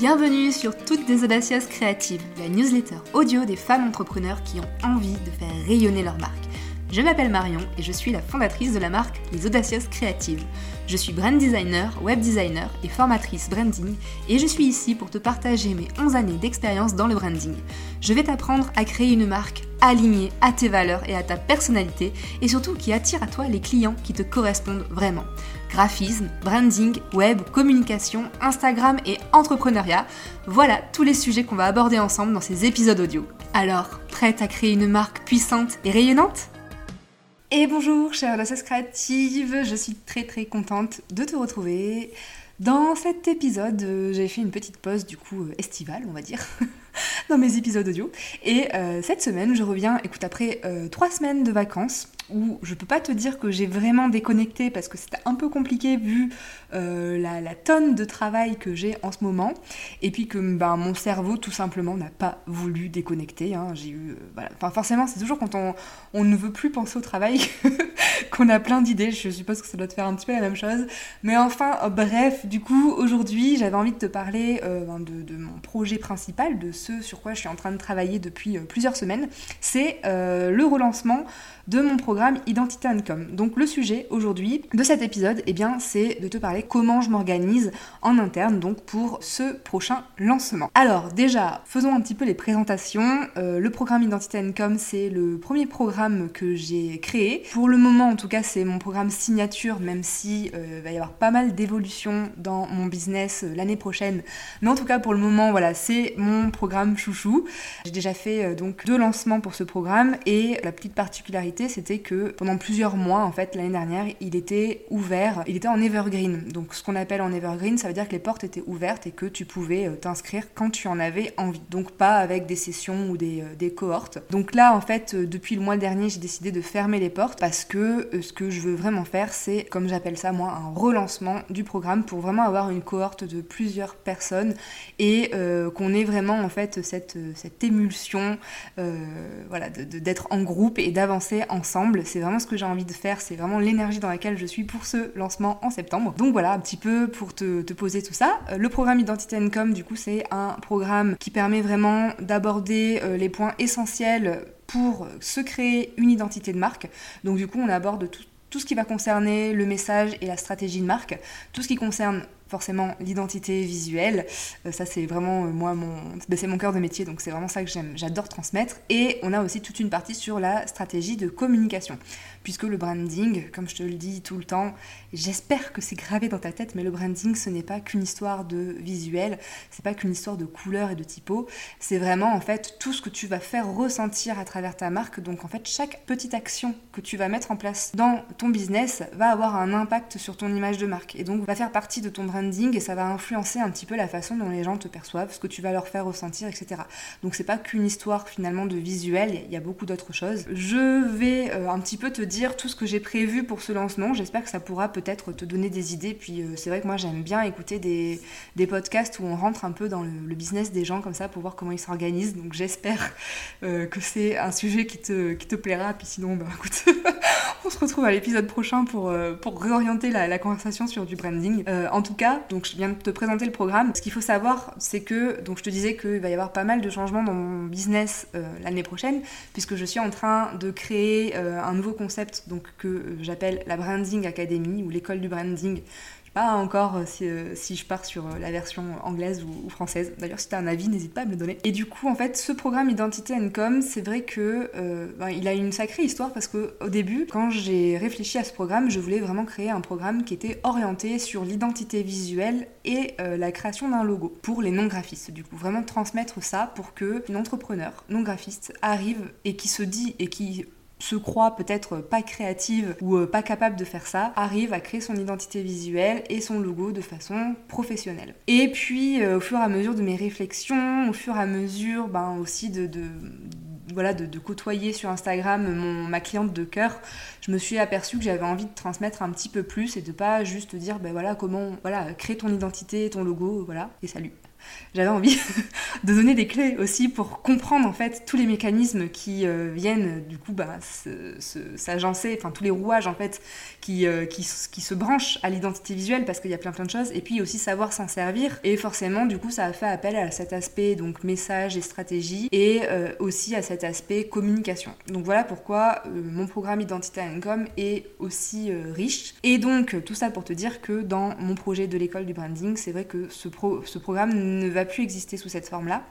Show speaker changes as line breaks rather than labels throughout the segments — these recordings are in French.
Bienvenue sur Toutes des Audacieuses Créatives, la newsletter audio des femmes entrepreneurs qui ont envie de faire rayonner leur marque. Je m'appelle Marion et je suis la fondatrice de la marque Les Audacieuses Créatives. Je suis brand designer, web designer et formatrice branding et je suis ici pour te partager mes 11 années d'expérience dans le branding. Je vais t'apprendre à créer une marque alignée à tes valeurs et à ta personnalité et surtout qui attire à toi les clients qui te correspondent vraiment. Graphisme, branding, web, communication, Instagram et entrepreneuriat, voilà tous les sujets qu'on va aborder ensemble dans ces épisodes audio. Alors, prête à créer une marque puissante et rayonnante? Et bonjour chère audacieuses créative, je suis très très contente de te retrouver. Dans cet épisode, euh, j'ai fait une petite pause du coup euh, estivale, on va dire, dans mes épisodes audio. Et euh, cette semaine, je reviens, écoute, après trois semaines de vacances, où je peux pas te dire que j'ai vraiment déconnecté parce que c'était un peu compliqué vu euh, la, tonne de travail que j'ai en ce moment et puis que ben, mon cerveau tout simplement n'a pas voulu déconnecter. Hein. J'ai eu, euh, enfin, forcément c'est toujours quand on, on, ne veut plus penser au travail qu'on a plein d'idées. Je suppose que ça doit te faire un petit peu la même chose. Mais enfin euh, bref, du coup aujourd'hui j'avais envie de te parler ben, de, mon projet principal, de ce sur quoi je suis en train de travailler depuis plusieurs semaines. C'est le relancement de mon programme Identité Income. Donc le sujet aujourd'hui de cet épisode, eh bien, c'est de te parler comment je m'organise en interne donc pour ce prochain lancement. Alors déjà, faisons un petit peu les présentations. Euh, le programme Identité Income, c'est le premier programme que j'ai créé. Pour le moment, en tout cas, c'est mon programme signature, même si euh, il va y avoir pas mal d'évolutions dans mon business euh, l'année prochaine. Mais en tout cas, pour le moment, voilà, c'est mon programme chouchou. J'ai déjà fait donc deux lancements pour ce programme et la petite particularité c'était que pendant plusieurs mois, en fait, l'année dernière, il était ouvert, il était en evergreen. Donc, ce qu'on appelle en evergreen, ça veut dire que les portes étaient ouvertes et que tu pouvais euh, t'inscrire quand tu en avais envie. Donc, pas avec des sessions ou des, euh, cohortes. Donc là, en fait, euh, depuis le mois dernier, j'ai décidé de fermer les portes parce que ce que je veux vraiment faire, c'est, comme j'appelle ça moi, un relancement du programme pour vraiment avoir une cohorte de plusieurs personnes et qu'on ait vraiment en fait cette, cette émulsion, voilà, d'être en groupe et d'avancer ensemble. C'est vraiment ce que j'ai envie de faire, c'est vraiment l'énergie dans laquelle je suis pour ce lancement en septembre. Donc voilà, un petit peu pour te, poser tout ça. Euh, le programme Identité Income, du coup, c'est un programme qui permet vraiment d'aborder euh, les points essentiels pour se créer une identité de marque. Donc du coup, on aborde tout, tout ce qui va concerner le message et la stratégie de marque, tout ce qui concerne forcément l'identité visuelle. Euh, ça, c'est vraiment euh, moi, mon, ben, c'est mon cœur de métier, donc c'est vraiment ça que j'aime, j'adore transmettre. Et on a aussi toute une partie sur la stratégie de communication, puisque le branding, comme je te le dis tout le temps, j'espère que c'est gravé dans ta tête, mais le branding, ce n'est pas qu'une histoire de visuel, c'est pas qu'une histoire de couleurs et de typos, c'est vraiment en fait tout ce que tu vas faire ressentir à travers ta marque. Donc en fait, chaque petite action que tu vas mettre en place dans ton business va avoir un impact sur ton image de marque et donc va faire partie de ton branding et ça va influencer un petit peu la façon dont les gens te perçoivent, ce que tu vas leur faire ressentir, etc. Donc c'est pas qu'une histoire finalement de visuel, il y a beaucoup d'autres choses. Je vais euh, un petit peu te dire tout ce que j'ai prévu pour ce lancement, j'espère que ça pourra peut-être te donner des idées, puis euh, c'est vrai que moi j'aime bien écouter des, podcasts où on rentre un peu dans le, business des gens comme ça pour voir comment ils s'organisent, donc j'espère euh, que c'est un sujet qui te, plaira, puis sinon bah écoute, on se retrouve à l'épisode prochain pour, pour réorienter la, la, conversation sur du branding. en tout cas, donc je viens de te présenter le programme. Ce qu'il faut savoir, c'est que, donc je te disais qu'il va y avoir pas mal de changements dans mon business euh, l'année prochaine, puisque je suis en train de créer euh, un nouveau concept donc, que euh, j'appelle la Branding Academy ou l'école du branding pas encore euh, euh, si, je pars sur la version anglaise ou, française. D'ailleurs, si tu as un avis, n'hésite pas à me le donner. Et du coup, en fait, ce programme Identité Com, c'est vrai que ben, il a une sacrée histoire parce que au début, quand j'ai réfléchi à ce programme, je voulais vraiment créer un programme qui était orienté sur l'identité visuelle et la création d'un logo pour les non-graphistes. Du coup, vraiment transmettre ça pour que une entrepreneur non graphiste arrive et qui se dit et qui se croit peut-être pas créative ou euh, pas capable de faire ça, arrive à créer son identité visuelle et son logo de façon professionnelle. Et puis euh, au fur et à mesure de mes réflexions, au fur et à mesure ben, aussi de, voilà, de, côtoyer sur Instagram ma cliente de cœur, je me suis aperçue que j'avais envie de transmettre un petit peu plus et de pas juste dire ben voilà comment voilà créer ton identité, ton logo, voilà et salut. J'avais envie de donner des clés aussi pour comprendre en fait tous les mécanismes qui euh, viennent du coup bah, s'agencer, enfin tous les rouages en fait qui, euh, qui, qui, se branchent à l'identité visuelle parce qu'il y a plein plein de choses. Et puis aussi savoir s'en servir. Et forcément du coup ça a fait appel à cet aspect donc message et stratégie et euh, aussi à cet aspect communication. Donc voilà pourquoi mon programme Identité Income est aussi riche. Et donc tout ça pour te dire que dans mon projet de l'école du branding c'est vrai que ce, pro, ce programme ne va plus exister sous cette forme-là.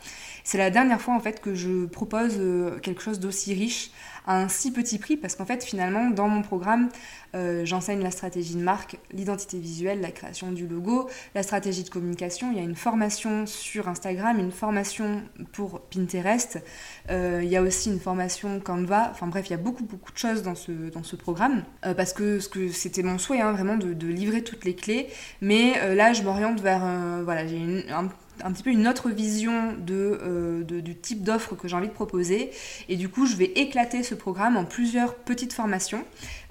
C'est la dernière fois en fait que je propose euh, quelque chose d'aussi riche à un si petit prix parce qu'en fait finalement dans mon programme euh, j'enseigne la stratégie de marque, l'identité visuelle, la création du logo, la stratégie de communication. Il y a une formation sur Instagram, une formation pour Pinterest. Euh, il y a aussi une formation Canva. Enfin bref, il y a beaucoup beaucoup de choses dans ce, dans ce programme parce que, c'était mon souhait hein, vraiment de, de, livrer toutes les clés. Mais là je m'oriente vers voilà j'ai un un petit peu une autre vision euh, du type d'offre que j'ai envie de proposer. Et du coup, je vais éclater ce programme en plusieurs petites formations.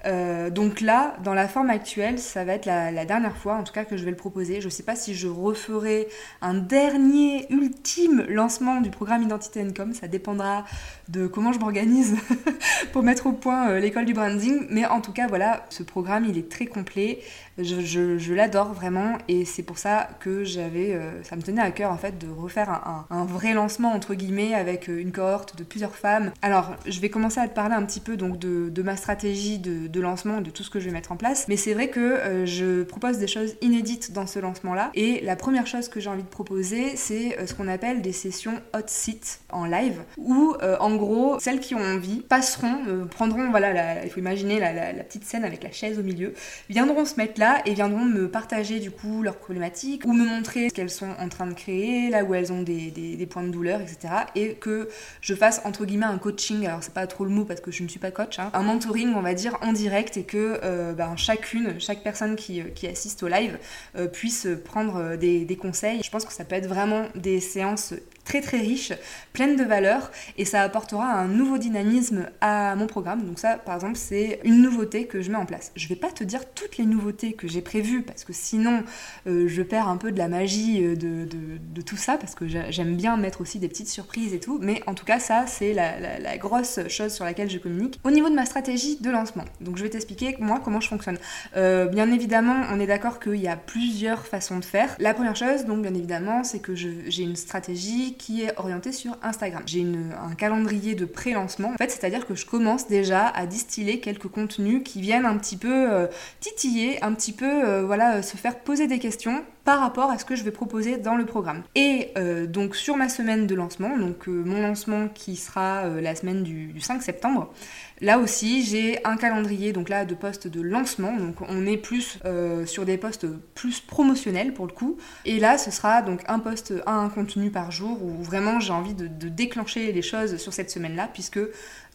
Euh, donc là, dans la forme actuelle, ça va être la, dernière fois, en tout cas, que je vais le proposer. Je ne sais pas si je referai un dernier, ultime lancement du programme Identité Income. Ça dépendra de comment je m'organise pour mettre au point euh, l'école du branding. Mais en tout cas, voilà, ce programme, il est très complet. Je, l'adore vraiment et c'est pour ça que j'avais, euh, ça me tenait à cœur en fait de refaire un, vrai lancement entre guillemets avec une cohorte de plusieurs femmes. Alors, je vais commencer à te parler un petit peu donc de, ma stratégie de lancement, de tout ce que je vais mettre en place. Mais c'est vrai que euh, je propose des choses inédites dans ce lancement-là. Et la première chose que j'ai envie de proposer, c'est euh, ce qu'on appelle des sessions hot seat en live, où euh, en gros, celles qui ont envie passeront, prendront, voilà, il faut imaginer la, petite scène avec la chaise au milieu, viendront se mettre là et viendront me partager du coup leurs problématiques ou me montrer ce qu'elles sont en train de créer, là où elles ont des, des, points de douleur, etc. Et que je fasse entre guillemets un coaching, alors c'est pas trop le mot parce que je ne suis pas coach, hein, un mentoring, on va dire, en direct et que euh, ben, chacune, chaque personne qui, qui assiste au live euh, puisse prendre des, des, conseils. Je pense que ça peut être vraiment des séances très très riche, pleine de valeur et ça apportera un nouveau dynamisme à mon programme. Donc ça par exemple c'est une nouveauté que je mets en place. Je vais pas te dire toutes les nouveautés que j'ai prévues parce que sinon euh, je perds un peu de la magie euh, de, de, tout ça parce que j'aime bien mettre aussi des petites surprises et tout. Mais en tout cas ça c'est la, grosse chose sur laquelle je communique. Au niveau de ma stratégie de lancement, donc je vais t'expliquer moi comment je fonctionne. Euh, bien évidemment on est d'accord qu'il y a plusieurs façons de faire. La première chose donc bien évidemment c'est que j'ai une stratégie qui est orienté sur Instagram. J'ai un calendrier de pré-lancement, en fait, c'est-à-dire que je commence déjà à distiller quelques contenus qui viennent un petit peu euh, titiller, un petit peu, euh, voilà, se faire poser des questions par rapport à ce que je vais proposer dans le programme. Et euh, donc sur ma semaine de lancement, donc mon lancement qui sera la semaine du, du 5 septembre, Là aussi, j'ai un calendrier donc là de postes de lancement, donc on est plus euh, sur des postes plus promotionnels pour le coup. Et là, ce sera donc un poste, un contenu par jour où vraiment j'ai envie de, déclencher les choses sur cette semaine-là, puisque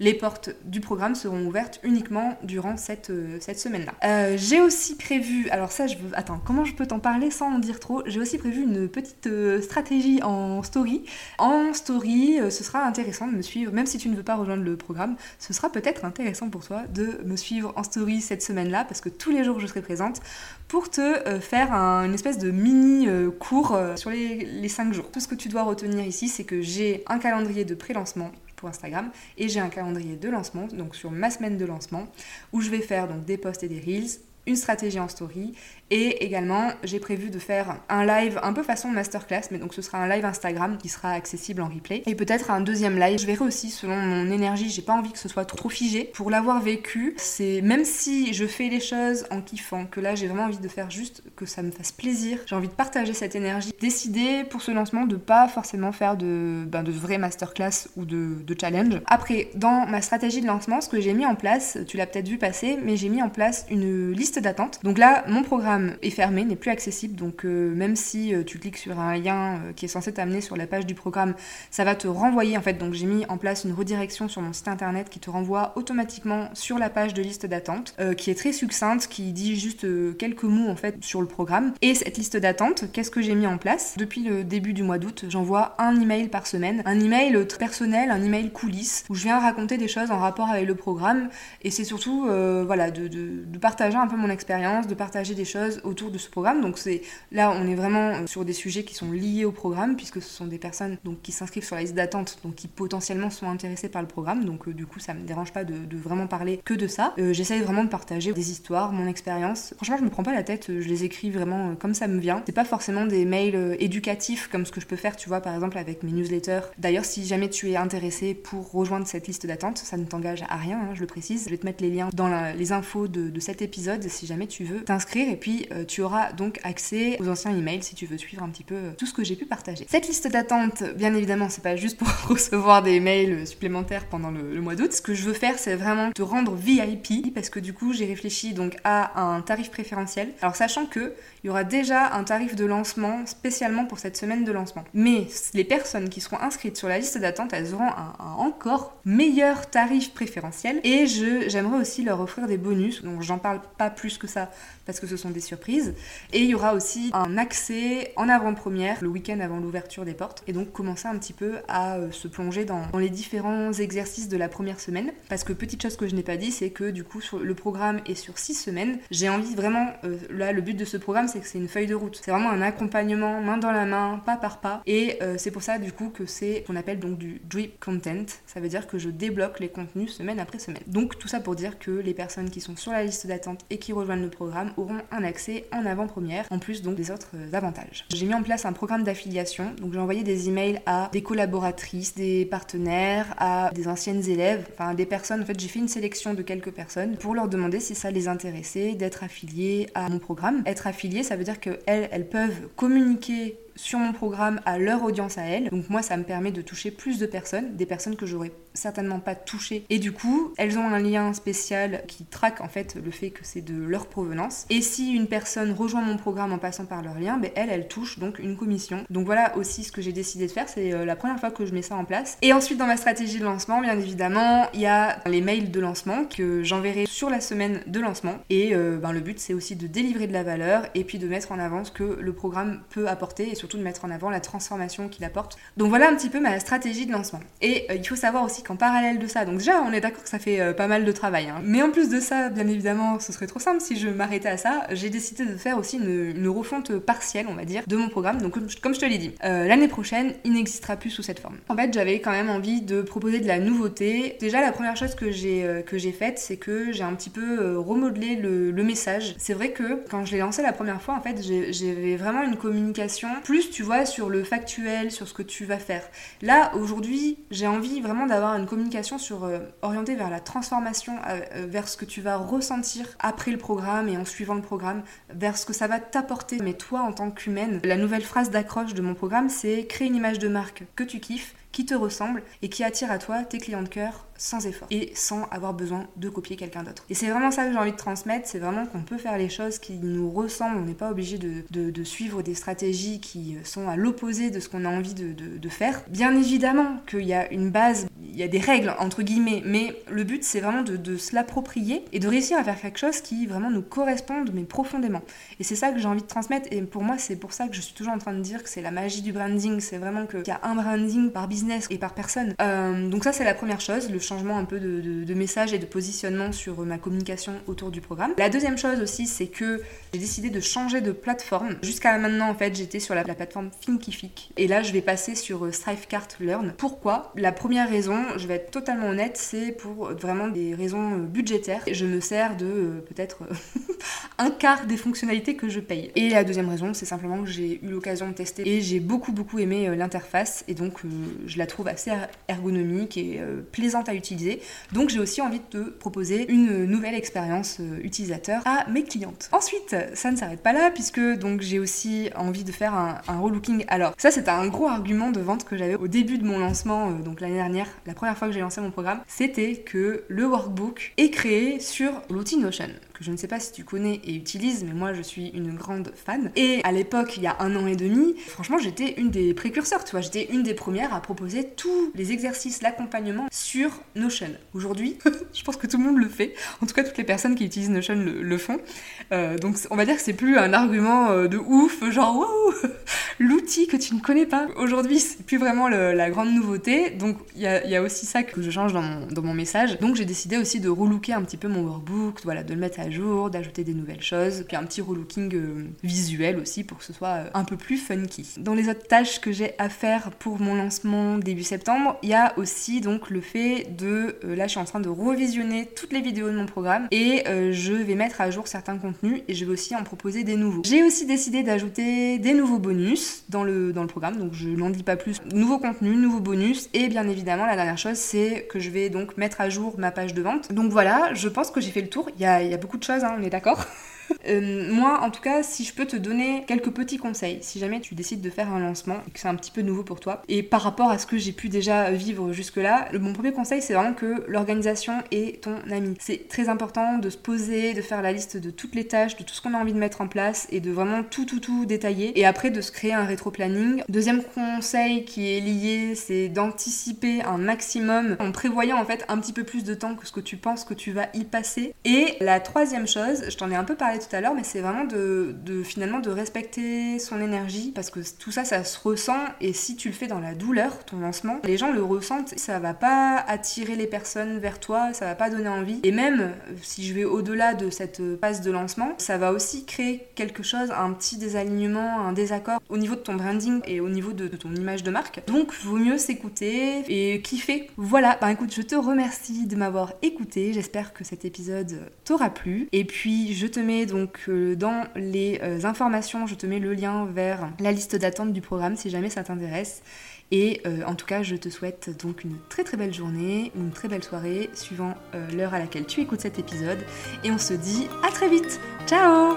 les portes du programme seront ouvertes uniquement durant cette, euh, semaine-là. Euh, j'ai aussi prévu, alors ça je veux, attends, comment je peux t'en parler sans en dire trop? J'ai aussi prévu une petite stratégie en story. En story, ce sera intéressant de me suivre, même si tu ne veux pas rejoindre le programme, ce sera peut-être intéressant pour toi de me suivre en story cette semaine-là parce que tous les jours je serai présente pour te euh, faire une espèce de mini euh, cours euh, sur les, les 5 jours. Tout ce que tu dois retenir ici, c'est que j'ai un calendrier de pré-lancement Instagram et j'ai un calendrier de lancement, donc sur ma semaine de lancement, où je vais faire donc des posts et des reels, une stratégie en story et également, j'ai prévu de faire un live un peu façon masterclass, mais donc ce sera un live Instagram qui sera accessible en replay. Et peut-être un deuxième live. Je verrai aussi selon mon énergie, j'ai pas envie que ce soit trop figé. Pour l'avoir vécu, c'est même si je fais les choses en kiffant, que là j'ai vraiment envie de faire juste que ça me fasse plaisir, j'ai envie de partager cette énergie. Décider pour ce lancement de pas forcément faire de, ben, de masterclass ou de, de challenge. Après, dans ma stratégie de lancement, ce que j'ai mis en place, tu l'as peut-être vu passer, mais j'ai mis en place une liste d'attente. Donc là, mon programme est fermé, n'est plus accessible. Donc euh, même si euh, tu cliques sur un lien euh, qui est censé t'amener sur la page du programme, ça va te renvoyer en fait. Donc j'ai mis en place une redirection sur mon site internet qui te renvoie automatiquement sur la page de liste d'attente, qui est très succincte, qui dit juste quelques mots en fait sur le programme. Et cette liste d'attente, qu'est-ce que j'ai mis en place? Depuis le début du mois d'août, j'envoie un email par semaine, un email personnel, un email coulisses, où je viens raconter des choses en rapport avec le programme. Et c'est surtout voilà de, de, de, partager un peu mon expérience, de partager des choses autour de ce programme. Donc c'est là, on est vraiment sur des sujets qui sont liés au programme, puisque ce sont des personnes donc, qui s'inscrivent sur la liste d'attente, donc qui potentiellement sont intéressées par le programme. Donc du coup, ça me dérange pas de, vraiment parler que de ça. J'essaye vraiment de partager des histoires, mon expérience. Franchement, je me prends pas la tête, je les écris vraiment comme ça me vient. C'est pas forcément des mails éducatifs comme ce que je peux faire, tu vois, par exemple avec mes newsletters. D'ailleurs, si jamais tu es intéressé pour rejoindre cette liste d'attente, ça ne t'engage à rien, hein, je le précise. Je vais te mettre les liens dans les infos de, cet épisode si jamais tu veux t'inscrire et puis euh, tu auras donc accès aux anciens emails si tu veux suivre un petit peu euh, tout ce que j'ai pu partager. Cette liste d'attente, bien évidemment, c'est pas juste pour recevoir des mails supplémentaires pendant le, mois d'août. Ce que je veux faire, c'est vraiment te rendre VIP parce que du coup, j'ai réfléchi donc à un tarif préférentiel. Alors sachant que il y aura déjà un tarif de lancement spécialement pour cette semaine de lancement. Mais les personnes qui seront inscrites sur la liste d'attente, elles auront un, encore meilleur tarif préférentiel et j'aimerais aussi leur offrir des bonus. Donc j'en parle pas plus que ça parce que ce sont des surprises. Et il y aura aussi un accès en avant-première le week-end avant l'ouverture des portes et donc commencer un petit peu à euh, se plonger dans, les différents exercices de la première semaine. Parce que petite chose que je n'ai pas dit, c'est que du coup le programme est sur six semaines. J'ai envie vraiment, euh, là le but de ce programme c'est que c'est une feuille de route. C'est vraiment un accompagnement main dans la main, pas par pas. Et euh, c'est pour ça du coup que c'est qu'on appelle donc du drip content. Ça veut dire que je débloque les contenus semaine après semaine. Donc tout ça pour dire que les personnes qui sont sur la liste d'attente et qui rejoignent le programme auront un accès en avant-première, en plus donc des autres euh, avantages. J'ai mis en place un programme d'affiliation, donc j'ai envoyé des emails à des collaboratrices, des partenaires, à des anciennes élèves, enfin des personnes, en fait j'ai fait une sélection de quelques personnes pour leur demander si ça les intéressait d'être affiliées à mon programme. Être affiliées, ça veut dire qu'elles, elles peuvent communiquer sur mon programme à leur audience à elles. Donc moi, ça me permet de toucher plus de personnes, des personnes que j'aurais certainement pas touchées. Et du coup, elles ont un lien spécial qui traque en fait le fait que c'est de leur provenance. Et si une personne rejoint mon programme en passant par leur lien, ben elle, elle touche donc une commission. Donc voilà aussi ce que j'ai décidé de faire. C'est euh, la première fois que je mets ça en place. Et ensuite, dans ma stratégie de lancement, bien évidemment, il y a les mails de lancement que j'enverrai sur la semaine de lancement. Et euh, ben, le but, c'est aussi de délivrer de la valeur et puis de mettre en avant ce que le programme peut apporter surtout de mettre en avant la transformation qu'il apporte. Donc voilà un petit peu ma stratégie de lancement. Et euh, il faut savoir aussi qu'en parallèle de ça, donc déjà on est d'accord que ça fait euh, pas mal de travail, hein. mais en plus de ça, bien évidemment, ce serait trop simple si je m'arrêtais à ça, j'ai décidé de faire aussi une, refonte partielle, on va dire, de mon programme. Donc comme, je te l'ai dit, euh, l'année prochaine, il n'existera plus sous cette forme. En fait, j'avais quand même envie de proposer de la nouveauté. Déjà, la première chose que j'ai faite, c'est que j'ai un petit peu remodelé le, le message. C'est vrai que quand je l'ai lancé la première fois, en fait, j'avais vraiment une communication plus tu vois, sur le factuel, sur ce que tu vas faire. Là, aujourd'hui, j'ai envie vraiment d'avoir une communication sur, euh, orientée vers la transformation, euh, euh, vers ce que tu vas ressentir après le programme et en suivant le programme, vers ce que ça va t'apporter. Mais toi, en tant qu'humaine, la nouvelle phrase d'accroche de mon programme, c'est créer une image de marque que tu kiffes, qui te ressemble et qui attire à toi tes clients de cœur sans effort et sans avoir besoin de copier quelqu'un d'autre. Et c'est vraiment ça que j'ai envie de transmettre, c'est vraiment qu'on peut faire les choses qui nous ressemblent, on n'est pas obligé de, de, suivre des stratégies qui sont à l'opposé de ce qu'on a envie de, de, faire. Bien évidemment qu'il y a une base, il y a des règles entre guillemets, mais le but c'est vraiment de, se l'approprier et de réussir à faire quelque chose qui vraiment nous corresponde mais profondément. Et c'est ça que j'ai envie de transmettre et pour moi c'est pour ça que je suis toujours en train de dire que c'est la magie du branding, c'est vraiment qu'il y a un branding par business et par personne. Euh, donc ça c'est la première chose, le changement un peu de, message et de positionnement sur ma communication autour du programme. La deuxième chose aussi, c'est que j'ai décidé de changer de plateforme. Jusqu'à maintenant, en fait, j'étais sur la, plateforme Thinkific. Et là, je vais passer sur euh, Strivecart Learn. Pourquoi? La première raison, je vais être totalement honnête, c'est pour vraiment des raisons euh, budgétaires. Je me sers de euh, peut-être un quart des fonctionnalités que je paye. Et la deuxième raison, c'est simplement que j'ai eu l'occasion de tester et j'ai beaucoup beaucoup aimé l'interface et donc je la trouve assez ergonomique et plaisante à utiliser donc j'ai aussi envie de te proposer une nouvelle expérience euh, utilisateur à mes clientes. Ensuite, ça ne s'arrête pas là puisque donc j'ai aussi envie de faire un, relooking. Alors ça c'était un gros argument de vente que j'avais au début de mon lancement, euh, donc l'année dernière, la première fois que j'ai lancé mon programme, c'était que le workbook est créé sur l'outil Notion je ne sais pas si tu connais et utilises, mais moi je suis une grande fan. Et à l'époque, il y a un an et demi, franchement, j'étais une des précurseurs, tu vois, j'étais une des premières à proposer tous les exercices, l'accompagnement sur Notion. Aujourd'hui, je pense que tout le monde le fait. En tout cas, toutes les personnes qui utilisent Notion le, font. Euh, donc, on va dire que c'est plus un argument euh, de ouf, genre wow, l'outil que tu ne connais pas. Aujourd'hui, c'est plus vraiment la grande nouveauté. Donc, il y a, aussi ça que je change dans mon, dans mon message. Donc, j'ai décidé aussi de relooker un petit peu mon workbook, voilà, de le mettre à jour, d'ajouter des nouvelles choses, puis un petit relooking euh, visuel aussi pour que ce soit euh, un peu plus funky. Dans les autres tâches que j'ai à faire pour mon lancement début septembre, il y a aussi donc le fait de, là je suis en train de revisionner toutes les vidéos de mon programme et je vais mettre à jour certains contenus et je vais aussi en proposer des nouveaux. J'ai aussi décidé d'ajouter des nouveaux bonus dans le, dans le programme, donc je n'en dis pas plus. Nouveaux contenus, nouveaux bonus et bien évidemment la dernière chose c'est que je vais donc mettre à jour ma page de vente. Donc voilà, je pense que j'ai fait le tour. Il y a, il y a beaucoup de choses, hein, on est d'accord Euh, moi, en tout cas, si je peux te donner quelques petits conseils, si jamais tu décides de faire un lancement et que c'est un petit peu nouveau pour toi, et par rapport à ce que j'ai pu déjà vivre jusque-là, mon premier conseil, c'est vraiment que l'organisation est ton ami. C'est très important de se poser, de faire la liste de toutes les tâches, de tout ce qu'on a envie de mettre en place et de vraiment tout, tout, tout détailler. Et après, de se créer un rétro-planning. Deuxième conseil qui est lié, c'est d'anticiper un maximum en prévoyant en fait un petit peu plus de temps que ce que tu penses que tu vas y passer. Et la troisième chose, je t'en ai un peu parlé tout à l'heure, mais c'est vraiment de, finalement de respecter son énergie parce que tout ça, ça se ressent et si tu le fais dans la douleur, ton lancement, les gens le ressentent, ça va pas attirer les personnes vers toi, ça va pas donner envie. Et même si je vais au-delà de cette phase de lancement, ça va aussi créer quelque chose, un petit désalignement, un désaccord au niveau de ton branding et au niveau de, ton image de marque. Donc, vaut mieux s'écouter et kiffer. Voilà, bah écoute, je te remercie de m'avoir écouté. J'espère que cet épisode t'aura plu. Et puis, je te mets donc euh, dans les euh, informations, je te mets le lien vers la liste d'attente du programme si jamais ça t'intéresse. Et euh, en tout cas, je te souhaite donc une très très belle journée ou une très belle soirée suivant l'heure à laquelle tu écoutes cet épisode. Et on se dit à très vite. Ciao